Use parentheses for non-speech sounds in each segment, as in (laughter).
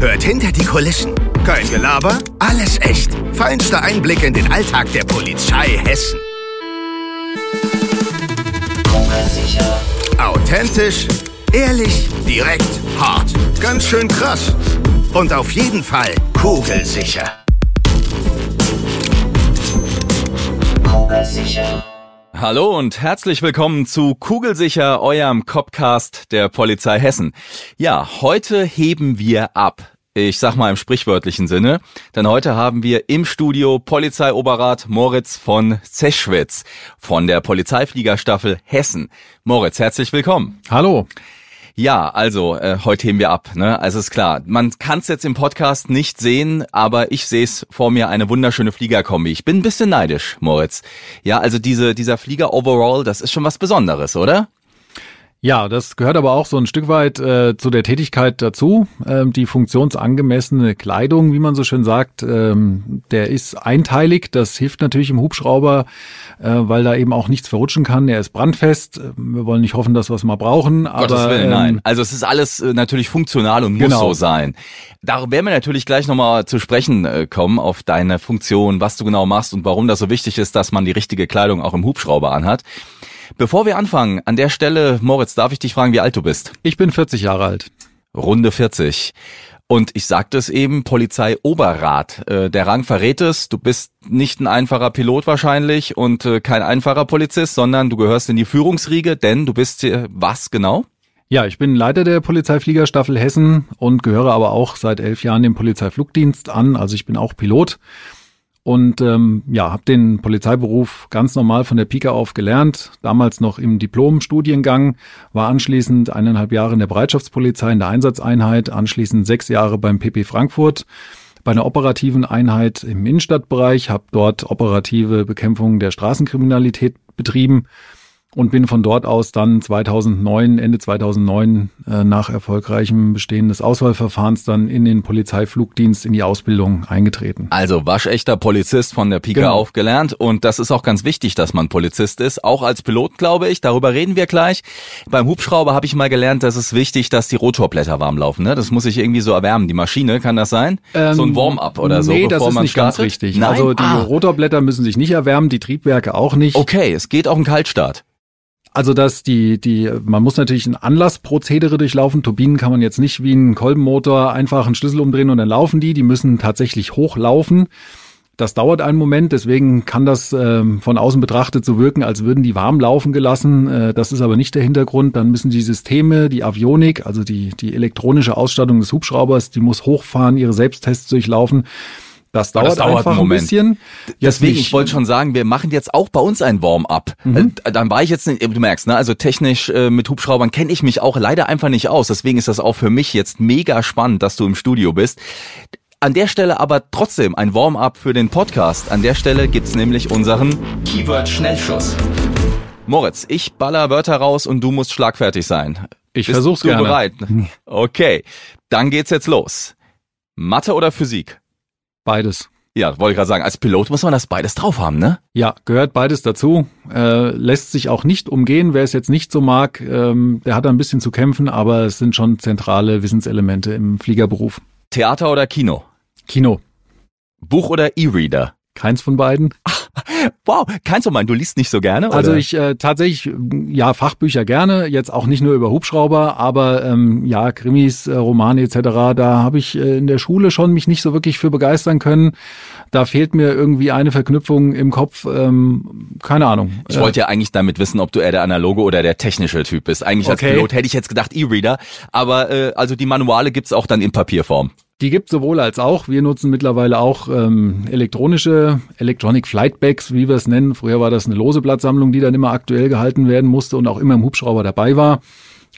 Hört hinter die Kulissen. Kein Gelaber, alles echt. Feinster Einblick in den Alltag der Polizei Hessen. Authentisch, ehrlich, direkt, hart. Ganz schön krass. Und auf jeden Fall kugelsicher. Hallo und herzlich willkommen zu Kugelsicher, eurem Copcast der Polizei Hessen. Ja, heute heben wir ab. Ich sag mal im sprichwörtlichen Sinne, denn heute haben wir im Studio Polizeioberrat Moritz von Zeschwitz von der Polizeifliegerstaffel Hessen. Moritz, herzlich willkommen. Hallo. Ja, also äh, heute heben wir ab. Ne? Also ist klar, man kann es jetzt im Podcast nicht sehen, aber ich sehe es vor mir eine wunderschöne Fliegerkombi. Ich bin ein bisschen neidisch, Moritz. Ja, also diese dieser Flieger Overall, das ist schon was Besonderes, oder? Ja, das gehört aber auch so ein Stück weit äh, zu der Tätigkeit dazu. Ähm, die funktionsangemessene Kleidung, wie man so schön sagt, ähm, der ist einteilig. Das hilft natürlich im Hubschrauber, äh, weil da eben auch nichts verrutschen kann. Er ist brandfest. Wir wollen nicht hoffen, dass wir es mal brauchen. Gottes aber, Willen, ähm, nein. Also es ist alles äh, natürlich funktional und muss Genau. so sein. Darauf werden wir natürlich gleich nochmal zu sprechen äh, kommen, auf deine Funktion, was du genau machst und warum das so wichtig ist, dass man die richtige Kleidung auch im Hubschrauber anhat. Bevor wir anfangen, an der Stelle, Moritz, darf ich dich fragen, wie alt du bist? Ich bin 40 Jahre alt. Runde 40. Und ich sagte es eben, Polizeioberrat. Äh, der Rang verrät es, du bist nicht ein einfacher Pilot wahrscheinlich und äh, kein einfacher Polizist, sondern du gehörst in die Führungsriege, denn du bist äh, was genau? Ja, ich bin Leiter der Polizeifliegerstaffel Hessen und gehöre aber auch seit elf Jahren dem Polizeiflugdienst an. Also ich bin auch Pilot und ähm, ja, habe den Polizeiberuf ganz normal von der Pike auf gelernt. Damals noch im Diplom-Studiengang, war anschließend eineinhalb Jahre in der Bereitschaftspolizei in der Einsatzeinheit, anschließend sechs Jahre beim PP Frankfurt bei einer operativen Einheit im Innenstadtbereich, habe dort operative Bekämpfung der Straßenkriminalität betrieben und bin von dort aus dann 2009, Ende 2009, äh, nach erfolgreichem Bestehen des Auswahlverfahrens dann in den Polizeiflugdienst, in die Ausbildung eingetreten. Also waschechter Polizist von der Pike Genau. auf gelernt und das ist auch ganz wichtig, dass man Polizist ist, auch als Pilot, glaube ich. Darüber reden wir gleich. Beim Hubschrauber habe ich mal gelernt, dass es wichtig, dass die Rotorblätter warm laufen. Ne? Das muss sich irgendwie so erwärmen. Die Maschine, kann das sein? so ein Warm-up oder so, Ähm, Nee, bevor das ist man nicht startet? ganz richtig. Nein? Also die ah, Rotorblätter müssen sich nicht erwärmen, die Triebwerke auch nicht. okay, es geht auch ein Kaltstart. Also dass die, die, man muss natürlich ein Anlassprozedere durchlaufen. Turbinen kann man jetzt nicht wie ein Kolbenmotor einfach einen Schlüssel umdrehen und dann laufen die. Die müssen tatsächlich hochlaufen. Das dauert einen Moment, deswegen kann das ähm, von außen betrachtet so wirken, als würden die warm laufen gelassen. Äh, das ist aber nicht der Hintergrund. Dann müssen die Systeme, die Avionik, also die, die elektronische Ausstattung des Hubschraubers, die muss hochfahren, ihre Selbsttests durchlaufen. Das dauert, das dauert einfach einen ein bisschen. Jetzt Deswegen, nicht- ich wollte schon sagen, wir machen jetzt auch bei uns ein Warm-up. Mhm. Äh, Dann war ich jetzt, nicht, du merkst, ne, also technisch äh, mit Hubschraubern kenne ich mich auch leider einfach nicht aus. Deswegen ist das auch für mich jetzt mega spannend, dass du im Studio bist. An der Stelle aber trotzdem ein Warm-up für den Podcast. An der Stelle gibt's nämlich unseren Keyword-Schnellschuss. Moritz, ich baller Wörter raus und du musst schlagfertig sein. Ich Bist versuch's du gerne. bereit? (laughs) Okay, dann geht's jetzt los. Mathe oder Physik? Beides. Ja, wollte ich gerade sagen, als Pilot muss man das beides drauf haben, ne? Ja, gehört beides dazu. Äh, lässt sich auch nicht umgehen. Wer es jetzt nicht so mag, ähm, der hat ein bisschen zu kämpfen, aber es sind schon zentrale Wissenselemente im Fliegerberuf. Theater oder Kino? Kino, Buch oder E-Reader? keins von beiden. (laughs) Wow, kannst du meinen, du liest nicht so gerne? Also oder? ich äh, tatsächlich, ja, Fachbücher gerne, jetzt auch nicht nur über Hubschrauber, aber ähm, ja, Krimis, äh, Romane etc., da habe ich äh, in der Schule schon mich nicht so wirklich für begeistern können. Da fehlt mir irgendwie eine Verknüpfung im Kopf, ähm, keine Ahnung. Ich wollte ja eigentlich damit wissen, ob du eher der analoge oder der technische Typ bist. Eigentlich als Okay. Pilot hätte ich jetzt gedacht E-Reader, aber äh, also die Manuale gibt's auch dann in Papierform. Die gibt sowohl als auch. Wir nutzen mittlerweile auch ähm, elektronische Electronic Flight Bags, wie wir es nennen. Früher war das eine lose Blattsammlung, die dann immer aktuell gehalten werden musste und auch immer im Hubschrauber dabei war.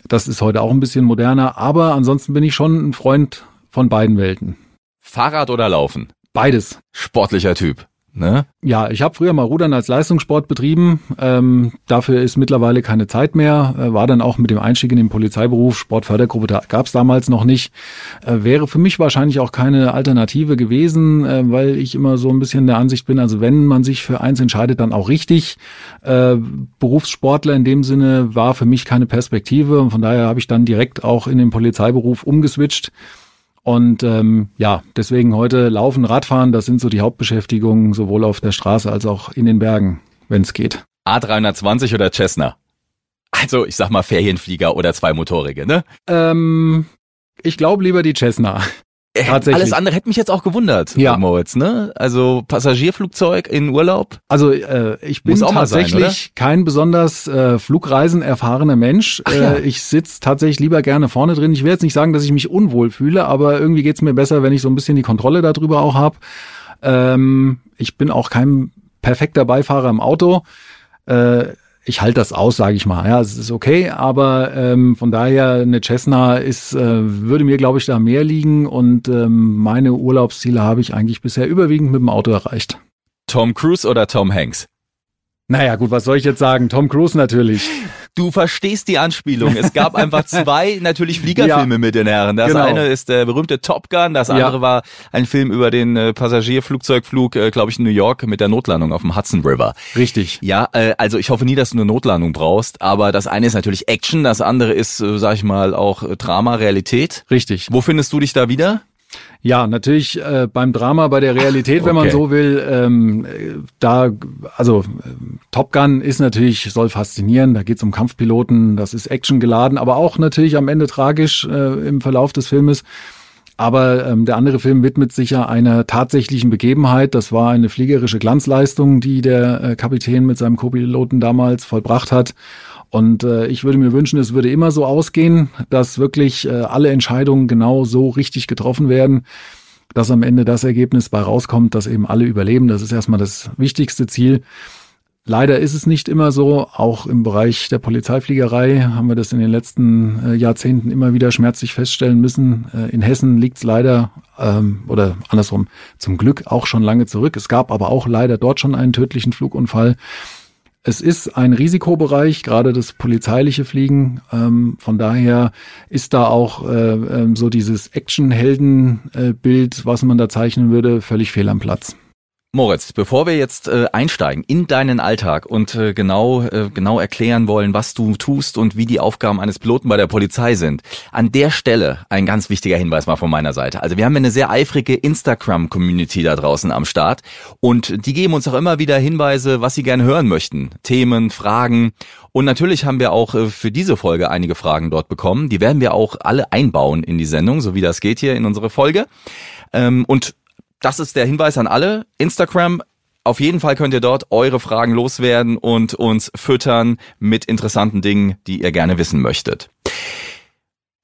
Das ist heute auch ein bisschen moderner, aber ansonsten bin ich schon ein Freund von beiden Welten. Fahrrad oder Laufen? Beides. Sportlicher Typ. Ne? Ja, ich habe früher mal Rudern als Leistungssport betrieben. Ähm, dafür ist mittlerweile keine Zeit mehr. Äh, war dann auch mit dem Einstieg in den Polizeiberuf, Sportfördergruppe, da gab es damals noch nicht. Äh, wäre für mich wahrscheinlich auch keine Alternative gewesen, äh, weil ich immer so ein bisschen der Ansicht bin, also wenn man sich für eins entscheidet, dann auch richtig. Äh, Berufssportler in dem Sinne war für mich keine Perspektive und von daher habe ich dann direkt auch in den Polizeiberuf umgeswitcht und ähm, ja, deswegen heute Laufen, Radfahren, das sind so die Hauptbeschäftigungen, sowohl auf der Straße als auch in den Bergen, wenn es geht. A320 oder Cessna? Also ich sag mal Ferienflieger oder zwei Motorige, ne? Ähm, ich glaube lieber die Cessna. Äh, Tatsächlich. Alles andere hätte mich jetzt auch gewundert, ja. Moritz, ne? Also Passagierflugzeug in Urlaub? Also äh, ich bin tatsächlich sein, kein besonders äh, Flugreisen erfahrener Mensch. Ach, ja. äh, ich sitze tatsächlich lieber gerne vorne drin. Ich will jetzt nicht sagen, dass ich mich unwohl fühle, aber irgendwie geht's mir besser, wenn ich so ein bisschen die Kontrolle darüber auch habe. Ähm, ich bin auch kein perfekter Beifahrer im Auto. Äh, ich halte das aus, sage ich mal. Ja, es ist okay, aber ähm, von daher eine Cessna ist, äh, würde mir, glaube ich, da mehr liegen und ähm, meine Urlaubsziele habe ich eigentlich bisher überwiegend mit dem Auto erreicht. Tom Cruise oder Tom Hanks? Naja, gut, was soll ich jetzt sagen? Tom Cruise natürlich. (laughs) Du verstehst die Anspielung. Es gab einfach (laughs) zwei natürlich Fliegerfilme ja, mit den Herren. Das genau. eine ist der berühmte Top Gun, das andere ja. war ein Film über den äh, Passagierflugzeugflug, äh, glaube ich, in New York mit der Notlandung auf dem Hudson River. Richtig. Ja, äh, also ich hoffe nie, dass du eine Notlandung brauchst, aber das eine ist natürlich Action, das andere ist, äh, sag ich mal, auch äh, Drama, Realität. Richtig. Wo findest du dich da wieder? Ja, natürlich äh, beim Drama, bei der Realität, wenn man so will. Ähm, da, also Top Gun ist natürlich, soll faszinieren. Da geht's um Kampfpiloten, das ist Action geladen, aber auch natürlich am Ende tragisch äh, im Verlauf des Filmes. Aber ähm, der andere Film widmet sich ja einer tatsächlichen Begebenheit. Das war eine fliegerische Glanzleistung, die der äh, Kapitän mit seinem Co-Piloten damals vollbracht hat. Und äh, ich würde mir wünschen, es würde immer so ausgehen, dass wirklich äh, alle Entscheidungen genau so richtig getroffen werden, dass am Ende das Ergebnis bei rauskommt, dass eben alle überleben. Das ist erstmal das wichtigste Ziel. Leider ist es nicht immer so. Auch im Bereich der Polizeifliegerei haben wir das in den letzten äh, Jahrzehnten immer wieder schmerzlich feststellen müssen. Äh, in Hessen liegt es leider ähm, oder andersrum zum Glück auch schon lange zurück. Es gab aber auch leider dort schon einen tödlichen Flugunfall. Es ist ein Risikobereich, gerade das polizeiliche Fliegen. Ähm, von daher ist da auch äh, äh, so dieses Action-Helden-Bild, was man da zeichnen würde, völlig fehl am Platz. Moritz, bevor wir jetzt äh, einsteigen in deinen Alltag und äh, genau äh, genau erklären wollen, was du tust und wie die Aufgaben eines Piloten bei der Polizei sind, an der Stelle ein ganz wichtiger Hinweis mal von meiner Seite. Also wir haben eine sehr eifrige Instagram Community da draußen am Start und die geben uns auch immer wieder Hinweise, was sie gerne hören möchten, Themen, Fragen und natürlich haben wir auch äh, für diese Folge einige Fragen dort bekommen. Die werden wir auch alle einbauen in die Sendung, so wie das geht hier in unsere Folge. Ähm, und das ist der Hinweis an alle. Instagram, auf jeden Fall könnt ihr dort eure Fragen loswerden und uns füttern mit interessanten Dingen, die ihr gerne wissen möchtet.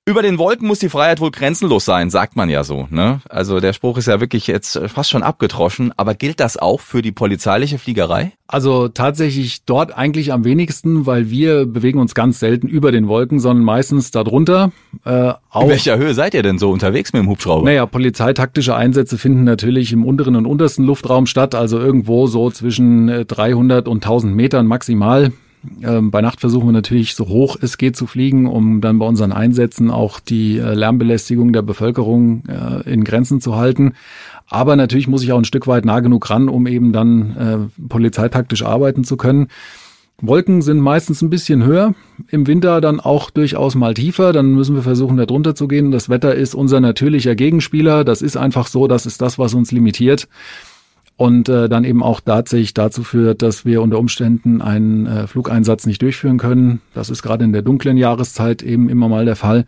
Über den Wolken muss die Freiheit wohl grenzenlos sein, sagt man ja so. Ne? Also der Spruch ist ja wirklich jetzt fast schon abgetroschen. Aber gilt das auch für die polizeiliche Fliegerei? Also tatsächlich dort eigentlich am wenigsten, weil wir bewegen uns ganz selten über den Wolken, sondern meistens darunter. Äh, auch, In welcher Höhe seid ihr denn so unterwegs mit dem Hubschrauber? Naja, polizeitaktische Einsätze finden natürlich im unteren und untersten Luftraum statt, also irgendwo so zwischen 300 äh, und 1000 Metern maximal. Ähm, bei Nacht versuchen wir natürlich so hoch es geht zu fliegen, um dann bei unseren Einsätzen auch die äh, Lärmbelästigung der Bevölkerung äh, in Grenzen zu halten. Aber natürlich muss ich auch ein Stück weit nah genug ran, um eben dann äh, polizeitaktisch arbeiten zu können. Wolken sind meistens ein bisschen höher, im Winter dann auch durchaus mal tiefer, dann müssen wir versuchen, da drunter zu gehen. Das Wetter ist unser natürlicher Gegenspieler, das ist einfach so, das ist das, was uns limitiert und äh, dann eben auch tatsächlich dazu führt, dass wir unter Umständen einen äh, Flugeinsatz nicht durchführen können. Das ist gerade in der dunklen Jahreszeit eben immer mal der Fall.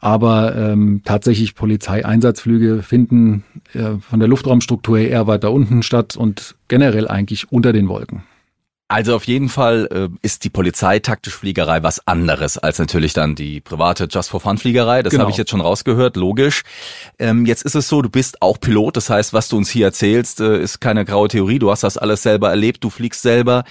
Aber ähm, tatsächlich Polizeieinsatzflüge finden äh, von der Luftraumstruktur eher weiter unten statt und generell eigentlich unter den Wolken. Also auf jeden Fall äh, ist die polizeitaktische Fliegerei was anderes als natürlich dann die private Just for Fun Fliegerei. Das genau. habe ich jetzt schon rausgehört, logisch. Ähm, jetzt ist es so, du bist auch Pilot, das heißt, was du uns hier erzählst, äh, ist keine graue Theorie. Du hast das alles selber erlebt, du fliegst selber.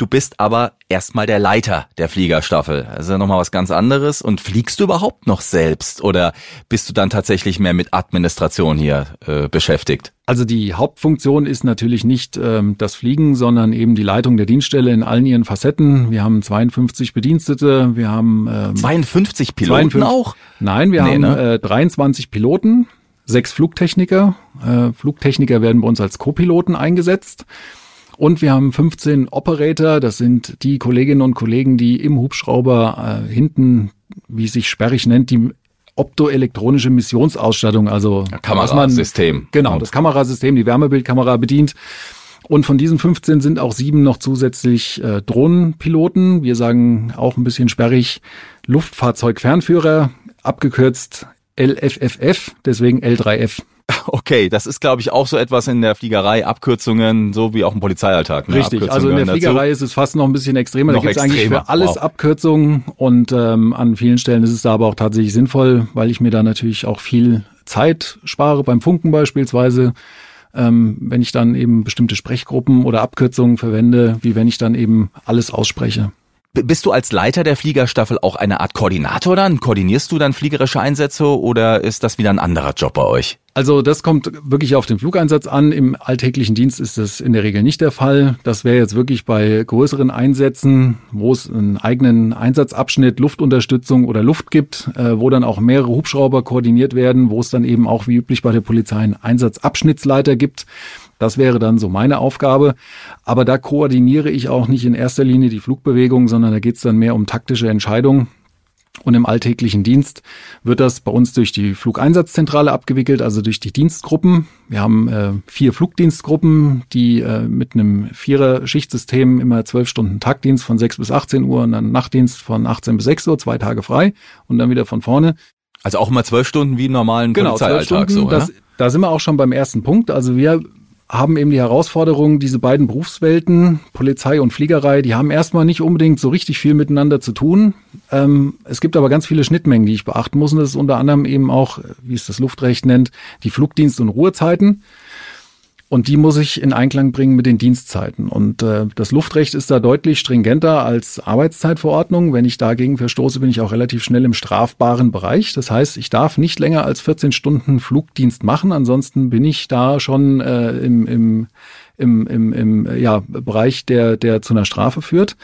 Du bist aber erstmal der Leiter der Fliegerstaffel. Also nochmal was ganz anderes. Und fliegst du überhaupt noch selbst oder bist du dann tatsächlich mehr mit Administration hier äh, beschäftigt? Also die Hauptfunktion ist natürlich nicht ähm, das Fliegen, sondern eben die Leitung der Dienststelle in allen ihren Facetten. Wir haben 52 Bedienstete, wir haben ähm, 52 Piloten 52, auch? Nein, wir nee, haben ne? äh, 23 Piloten, sechs Flugtechniker. Äh, Flugtechniker werden bei uns als Co-Piloten eingesetzt. Und wir haben 15 Operator, das sind die Kolleginnen und Kollegen, die im Hubschrauber äh, hinten, wie es sich sperrig nennt, die optoelektronische Missionsausstattung, also Kamerasystem. genau, das Kamerasystem, die Wärmebildkamera bedient. Und von diesen 15 sind auch sieben noch zusätzlich äh, Drohnenpiloten. Wir sagen auch ein bisschen sperrig Luftfahrzeugfernführer, abgekürzt LFFF, deswegen L3F. Okay, das ist, glaube ich, auch so etwas in der Fliegerei, Abkürzungen, so wie auch im Polizeialltag. Ne? Richtig, also in der Fliegerei dazu. ist es fast noch ein bisschen extremer. Noch da gibt es eigentlich für alles wow. Abkürzungen und ähm, an vielen Stellen ist es da aber auch tatsächlich sinnvoll, weil ich mir da natürlich auch viel Zeit spare, beim Funken beispielsweise. Ähm, wenn ich dann eben bestimmte Sprechgruppen oder Abkürzungen verwende, wie wenn ich dann eben alles ausspreche. Bist du als Leiter der Fliegerstaffel auch eine Art Koordinator dann? Koordinierst du dann fliegerische Einsätze oder ist das wieder ein anderer Job bei euch? Also das kommt wirklich auf den Flugeinsatz an. Im alltäglichen Dienst ist das in der Regel nicht der Fall. Das wäre jetzt wirklich bei größeren Einsätzen, wo es einen eigenen Einsatzabschnitt Luftunterstützung oder Luft gibt, äh, wo dann auch mehrere Hubschrauber koordiniert werden, wo es dann eben auch wie üblich bei der Polizei einen Einsatzabschnittsleiter gibt. Das wäre dann so meine Aufgabe. Aber da koordiniere ich auch nicht in erster Linie die Flugbewegung, sondern da geht es dann mehr um taktische Entscheidungen. Und im alltäglichen Dienst wird das bei uns durch die Flugeinsatzzentrale abgewickelt, also durch die Dienstgruppen. Wir haben äh, vier Flugdienstgruppen, die äh, mit einem Vierer-Schichtsystem immer zwölf Stunden Tagdienst von 6 bis 18 Uhr und dann Nachtdienst von 18 bis 6 Uhr, zwei Tage frei und dann wieder von vorne. Also auch immer zwölf Stunden wie im normalen genau, Polizeialltag. So, das, da sind wir auch schon beim ersten Punkt. Also wir haben eben die Herausforderung, diese beiden Berufswelten, Polizei und Fliegerei, die haben erstmal nicht unbedingt so richtig viel miteinander zu tun. Ähm, es gibt aber ganz viele Schnittmengen, die ich beachten muss. Und das ist unter anderem eben auch, wie es das Luftrecht nennt, die Flugdienst- und Ruhezeiten. Und die muss ich in Einklang bringen mit den Dienstzeiten. Und äh, das Luftrecht ist da deutlich stringenter als Arbeitszeitverordnung. Wenn ich dagegen verstoße, bin ich auch relativ schnell im strafbaren Bereich. Das heißt, ich darf nicht länger als 14 Stunden Flugdienst machen. Ansonsten bin ich da schon äh, im, im, im, im, ja, Bereich, der, der zu einer Strafe führt.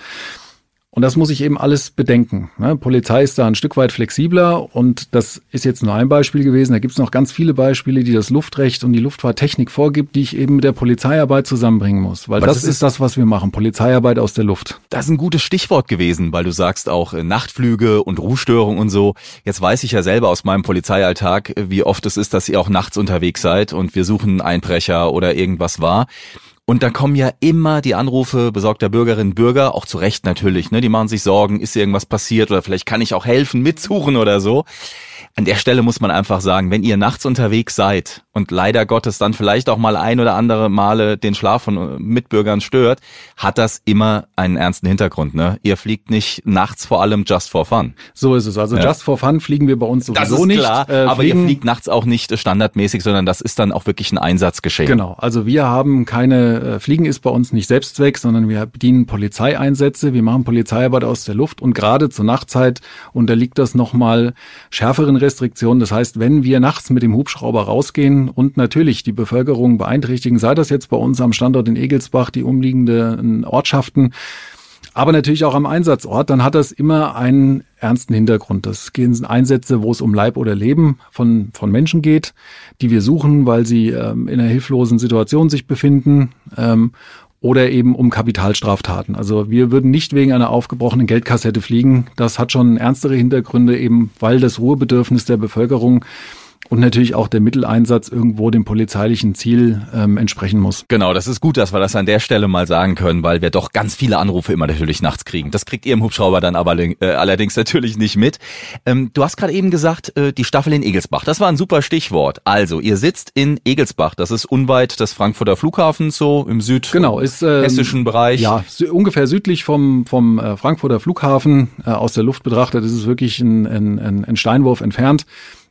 Und das muss ich eben alles bedenken. Ne? Polizei ist da ein Stück weit flexibler und das ist jetzt nur ein Beispiel gewesen. Da gibt es noch ganz viele Beispiele, die das Luftrecht und die Luftfahrttechnik vorgibt, die ich eben mit der Polizeiarbeit zusammenbringen muss. Weil das, das, ist das, was wir machen. Polizeiarbeit aus der Luft. Das ist ein gutes Stichwort gewesen, weil du sagst auch äh, Nachtflüge und Ruhestörung und so. Jetzt weiß ich ja selber aus meinem Polizeialltag, wie oft es ist, dass ihr auch nachts unterwegs seid und wir suchen Einbrecher oder irgendwas war. Und da kommen ja immer die Anrufe besorgter Bürgerinnen und Bürger, auch zu Recht natürlich, ne? Die machen sich Sorgen, ist irgendwas passiert oder vielleicht kann ich auch helfen, mitsuchen oder so. An der Stelle muss man einfach sagen, wenn ihr nachts unterwegs seid und leider Gottes dann vielleicht auch mal ein oder andere Male den Schlaf von äh, Mitbürgern stört, hat das immer einen ernsten Hintergrund. Ne? Ihr fliegt nicht nachts vor allem just for fun. So ist es. Also ja. just for fun fliegen wir bei uns sowieso das ist nicht. Klar, äh, aber ihr fliegt nachts auch nicht standardmäßig, sondern das ist dann auch wirklich ein Einsatzgeschehen. Genau. Also wir haben keine, äh, Fliegen ist bei uns nicht Selbstzweck, sondern wir bedienen Polizeieinsätze. Wir machen Polizeiarbeit aus der Luft und gerade zur Nachtzeit unterliegt das nochmal schärferen Restriktionen. Das heißt, wenn wir nachts mit dem Hubschrauber rausgehen und natürlich die Bevölkerung beeinträchtigen, sei das jetzt bei uns am Standort in Egelsbach, die umliegenden Ortschaften, aber natürlich auch am Einsatzort, dann hat das immer einen ernsten Hintergrund. Das gehen Einsätze, wo es um Leib oder Leben von, von Menschen geht, die wir suchen, weil sie ähm, in einer hilflosen Situation sich befinden. Ähm, oder eben um Kapitalstraftaten. Also wir würden nicht wegen einer aufgebrochenen Geldkassette fliegen. Das hat schon ernstere Hintergründe, eben weil das Ruhebedürfnis der Bevölkerung und natürlich auch der Mitteleinsatz irgendwo dem polizeilichen Ziel ähm, entsprechen muss. Genau, das ist gut, dass wir das an der Stelle mal sagen können, weil wir doch ganz viele Anrufe immer natürlich nachts kriegen. Das kriegt ihr im Hubschrauber dann aber äh, allerdings natürlich nicht mit. Ähm, du hast gerade eben gesagt, äh, die Staffel in Egelsbach. Das war ein super Stichwort. Also, ihr sitzt in Egelsbach. Das ist unweit des Frankfurter Flughafens, so im süd genau, ist, ähm, hessischen Bereich. Ja, ungefähr südlich vom, vom äh, Frankfurter Flughafen. Äh, aus der Luft betrachtet ist es wirklich ein, ein, ein Steinwurf entfernt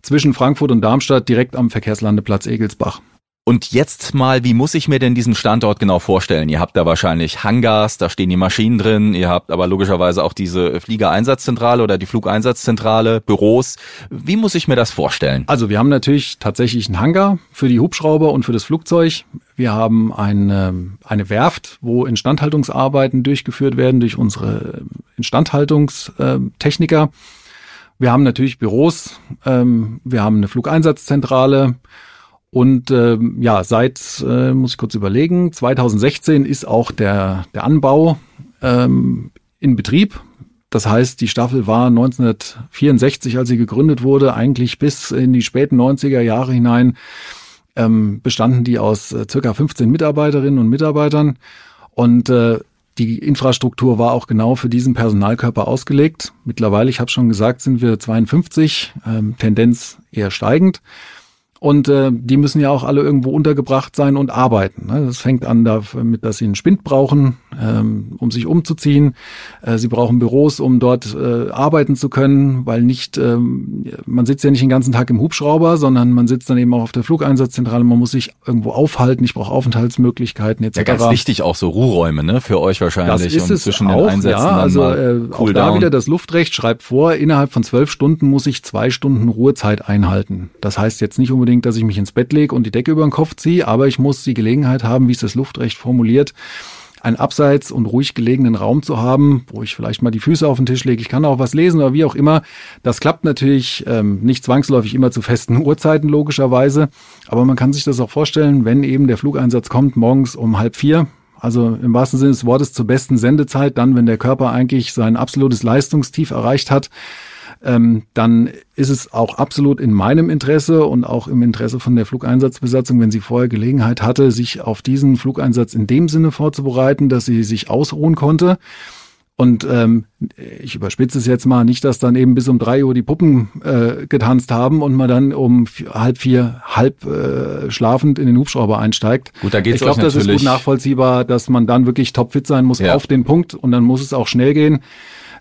zwischen Frankfurt und Darmstadt direkt am Verkehrslandeplatz Egelsbach. Und jetzt mal, wie muss ich mir denn diesen Standort genau vorstellen? Ihr habt da wahrscheinlich Hangars, da stehen die Maschinen drin, ihr habt aber logischerweise auch diese Fliegereinsatzzentrale oder die Flugeinsatzzentrale, Büros. Wie muss ich mir das vorstellen? Also wir haben natürlich tatsächlich einen Hangar für die Hubschrauber und für das Flugzeug. Wir haben eine, eine Werft, wo Instandhaltungsarbeiten durchgeführt werden durch unsere Instandhaltungstechniker. Wir haben natürlich Büros, ähm, wir haben eine Flugeinsatzzentrale, und äh, ja, seit, äh, muss ich kurz überlegen, 2016 ist auch der, der Anbau ähm, in Betrieb. Das heißt, die Staffel war 1964, als sie gegründet wurde, eigentlich bis in die späten 90er Jahre hinein ähm, bestanden die aus äh, circa 15 Mitarbeiterinnen und Mitarbeitern. Und äh, die Infrastruktur war auch genau für diesen Personalkörper ausgelegt. Mittlerweile, ich habe schon gesagt, sind wir 52, ähm, Tendenz eher steigend. Und äh, die müssen ja auch alle irgendwo untergebracht sein und arbeiten. Ne? Das fängt an damit, dass sie einen Spind brauchen, ähm, um sich umzuziehen. Äh, sie brauchen Büros, um dort äh, arbeiten zu können, weil nicht, ähm, man sitzt ja nicht den ganzen Tag im Hubschrauber, sondern man sitzt dann eben auch auf der Flugeinsatzzentrale. Man muss sich irgendwo aufhalten. Ich brauche Aufenthaltsmöglichkeiten etc. Ja, ganz wichtig auch so Ruhräume, ne? Für euch wahrscheinlich. Das ist es zwischen auch, den Einsätzen ja. Also äh, cool auch da down. wieder das Luftrecht schreibt vor, innerhalb von zwölf Stunden muss ich zwei Stunden Ruhezeit einhalten. Das heißt jetzt nicht unbedingt unbedingt, dass ich mich ins Bett lege und die Decke über den Kopf ziehe, aber ich muss die Gelegenheit haben, wie es das Luftrecht formuliert, einen abseits und ruhig gelegenen Raum zu haben, wo ich vielleicht mal die Füße auf den Tisch lege. Ich kann auch was lesen oder wie auch immer. Das klappt natürlich ähm, nicht zwangsläufig immer zu festen (laughs) Uhrzeiten logischerweise, aber man kann sich das auch vorstellen, wenn eben der Flugeinsatz kommt morgens um halb vier. Also im wahrsten Sinne des Wortes zur besten Sendezeit, dann, wenn der Körper eigentlich sein absolutes Leistungstief erreicht hat, ähm, dann ist es auch absolut in meinem Interesse und auch im Interesse von der Flugeinsatzbesatzung, wenn sie vorher Gelegenheit hatte, sich auf diesen Flugeinsatz in dem Sinne vorzubereiten, dass sie sich ausruhen konnte. Und ähm, ich überspitze es jetzt mal, nicht, dass dann eben bis um drei Uhr die Puppen äh, getanzt haben und man dann um halb vier, halb äh, schlafend in den Hubschrauber einsteigt. Gut, da geht's Ich glaube, das ist gut nachvollziehbar, dass man dann wirklich topfit sein muss ja. auf den Punkt und dann muss es auch schnell gehen.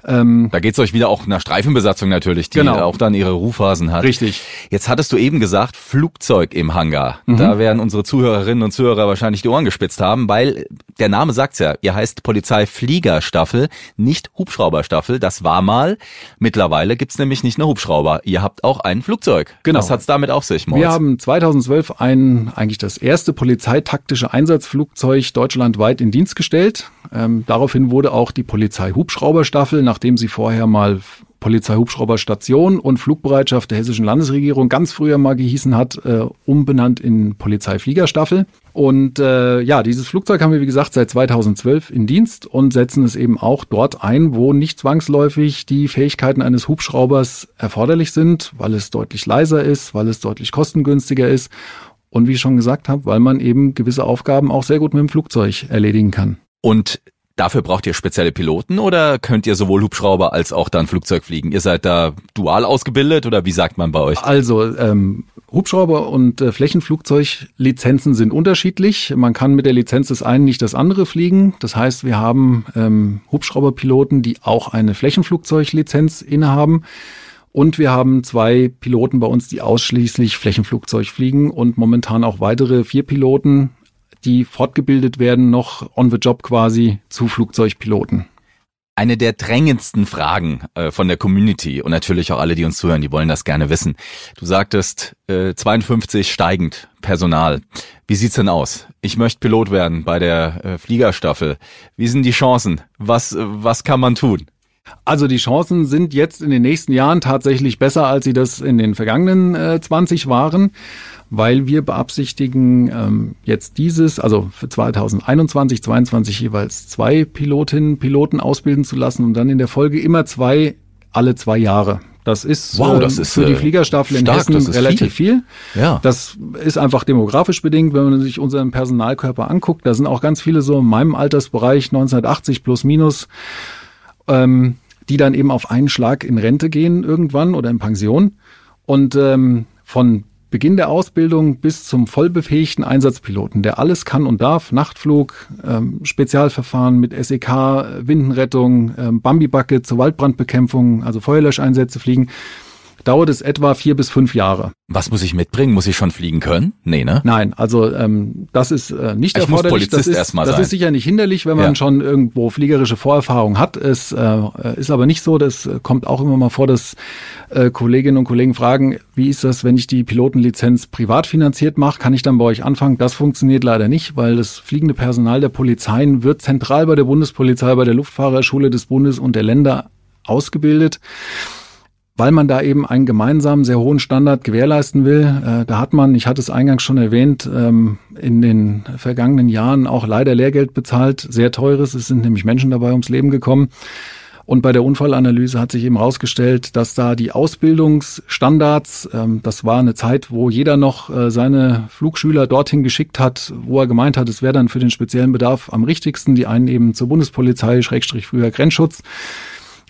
Ähm, da geht's euch wieder auch nach Streifenbesatzung natürlich, die genau. auch dann ihre Ruhphasen hat. Richtig. Jetzt hattest du eben gesagt, Flugzeug im Hangar. Mhm. Da werden unsere Zuhörerinnen und Zuhörer wahrscheinlich die Ohren gespitzt haben, weil der Name sagt's ja, ihr heißt Polizeifliegerstaffel, nicht Hubschrauberstaffel. Das war mal. Mittlerweile gibt's nämlich nicht nur Hubschrauber. Ihr habt auch ein Flugzeug. Genau. Was hat's damit auf sich, Moritz? Wir haben 2012 ein, eigentlich das erste polizeitaktische Einsatzflugzeug deutschlandweit in Dienst gestellt. Ähm, daraufhin wurde auch die Polizei-Hubschrauberstaffel nach nachdem sie vorher mal Polizeihubschrauberstation und Flugbereitschaft der hessischen Landesregierung ganz früher mal gehießen hat, äh, umbenannt in Polizeifliegerstaffel. Und äh, ja, dieses Flugzeug haben wir, wie gesagt, seit 2012 in Dienst und setzen es eben auch dort ein, wo nicht zwangsläufig die Fähigkeiten eines Hubschraubers erforderlich sind, weil es deutlich leiser ist, weil es deutlich kostengünstiger ist und wie ich schon gesagt habe, weil man eben gewisse Aufgaben auch sehr gut mit dem Flugzeug erledigen kann. Und Dafür braucht ihr spezielle Piloten oder könnt ihr sowohl Hubschrauber als auch dann Flugzeug fliegen? Ihr seid da dual ausgebildet oder wie sagt man bei euch? Also ähm, Hubschrauber und äh, Flächenflugzeuglizenzen sind unterschiedlich. Man kann mit der Lizenz des einen nicht das andere fliegen. Das heißt, wir haben ähm, Hubschrauberpiloten, die auch eine Flächenflugzeuglizenz innehaben. Und wir haben zwei Piloten bei uns, die ausschließlich Flächenflugzeug fliegen und momentan auch weitere vier Piloten, die fortgebildet werden, noch on the job quasi zu Flugzeugpiloten. Eine der drängendsten Fragen äh, von der Community und natürlich auch alle, die uns zuhören, die wollen das gerne wissen. Du sagtest äh, 52 steigend Personal. Wie sieht's denn aus? Ich möchte Pilot werden bei der äh, Fliegerstaffel. Wie sind die Chancen? Was äh, was kann man tun? Also die Chancen sind jetzt in den nächsten Jahren tatsächlich besser, als sie das in den vergangenen äh, 20 waren weil wir beabsichtigen, ähm, jetzt dieses, also für 2021, 2022 jeweils zwei Pilotinnen, Piloten ausbilden zu lassen und dann in der Folge immer zwei alle zwei Jahre. Das ist, wow, das ähm, ist für die äh, Fliegerstaffel in Hessen relativ viel. viel. Ja. Das ist einfach demografisch bedingt, wenn man sich unseren Personalkörper anguckt. Da sind auch ganz viele so in meinem Altersbereich 1980 plus minus, ähm, die dann eben auf einen Schlag in Rente gehen irgendwann oder in Pension. Und ähm, von Beginn der Ausbildung bis zum vollbefähigten Einsatzpiloten, der alles kann und darf, Nachtflug, ähm, Spezialverfahren mit SEK, Windenrettung, ähm, Bambi-Backe zur Waldbrandbekämpfung, also Feuerlöscheinsätze fliegen. Dauert es etwa vier bis fünf Jahre. Was muss ich mitbringen? Muss ich schon fliegen können? Nee, ne? Nein, also ähm, das ist äh, nicht Ich muss erforderlich. Polizist das ist, erstmal das sein. ist sicher nicht hinderlich, wenn man Ja. schon irgendwo fliegerische Vorerfahrung hat. Es äh, ist aber nicht so. Das äh, kommt auch immer mal vor, dass äh, Kolleginnen und Kollegen fragen, wie ist das, wenn ich die Pilotenlizenz privat finanziert mache? Kann ich dann bei euch anfangen? Das funktioniert leider nicht, weil das fliegende Personal der Polizeien wird zentral bei der Bundespolizei, bei der Luftfahrerschule des Bundes und der Länder ausgebildet weil man da eben einen gemeinsamen, sehr hohen Standard gewährleisten will. Äh, da hat man, ich hatte es eingangs schon erwähnt, ähm, in den vergangenen Jahren auch leider Lehrgeld bezahlt, sehr teures. Es sind nämlich Menschen dabei ums Leben gekommen. Und bei der Unfallanalyse hat sich eben herausgestellt, dass da die Ausbildungsstandards, ähm, das war eine Zeit, wo jeder noch äh, seine Flugschüler dorthin geschickt hat, wo er gemeint hat, es wäre dann für den speziellen Bedarf am richtigsten. Die einen eben zur Bundespolizei, Schrägstrich früher Grenzschutz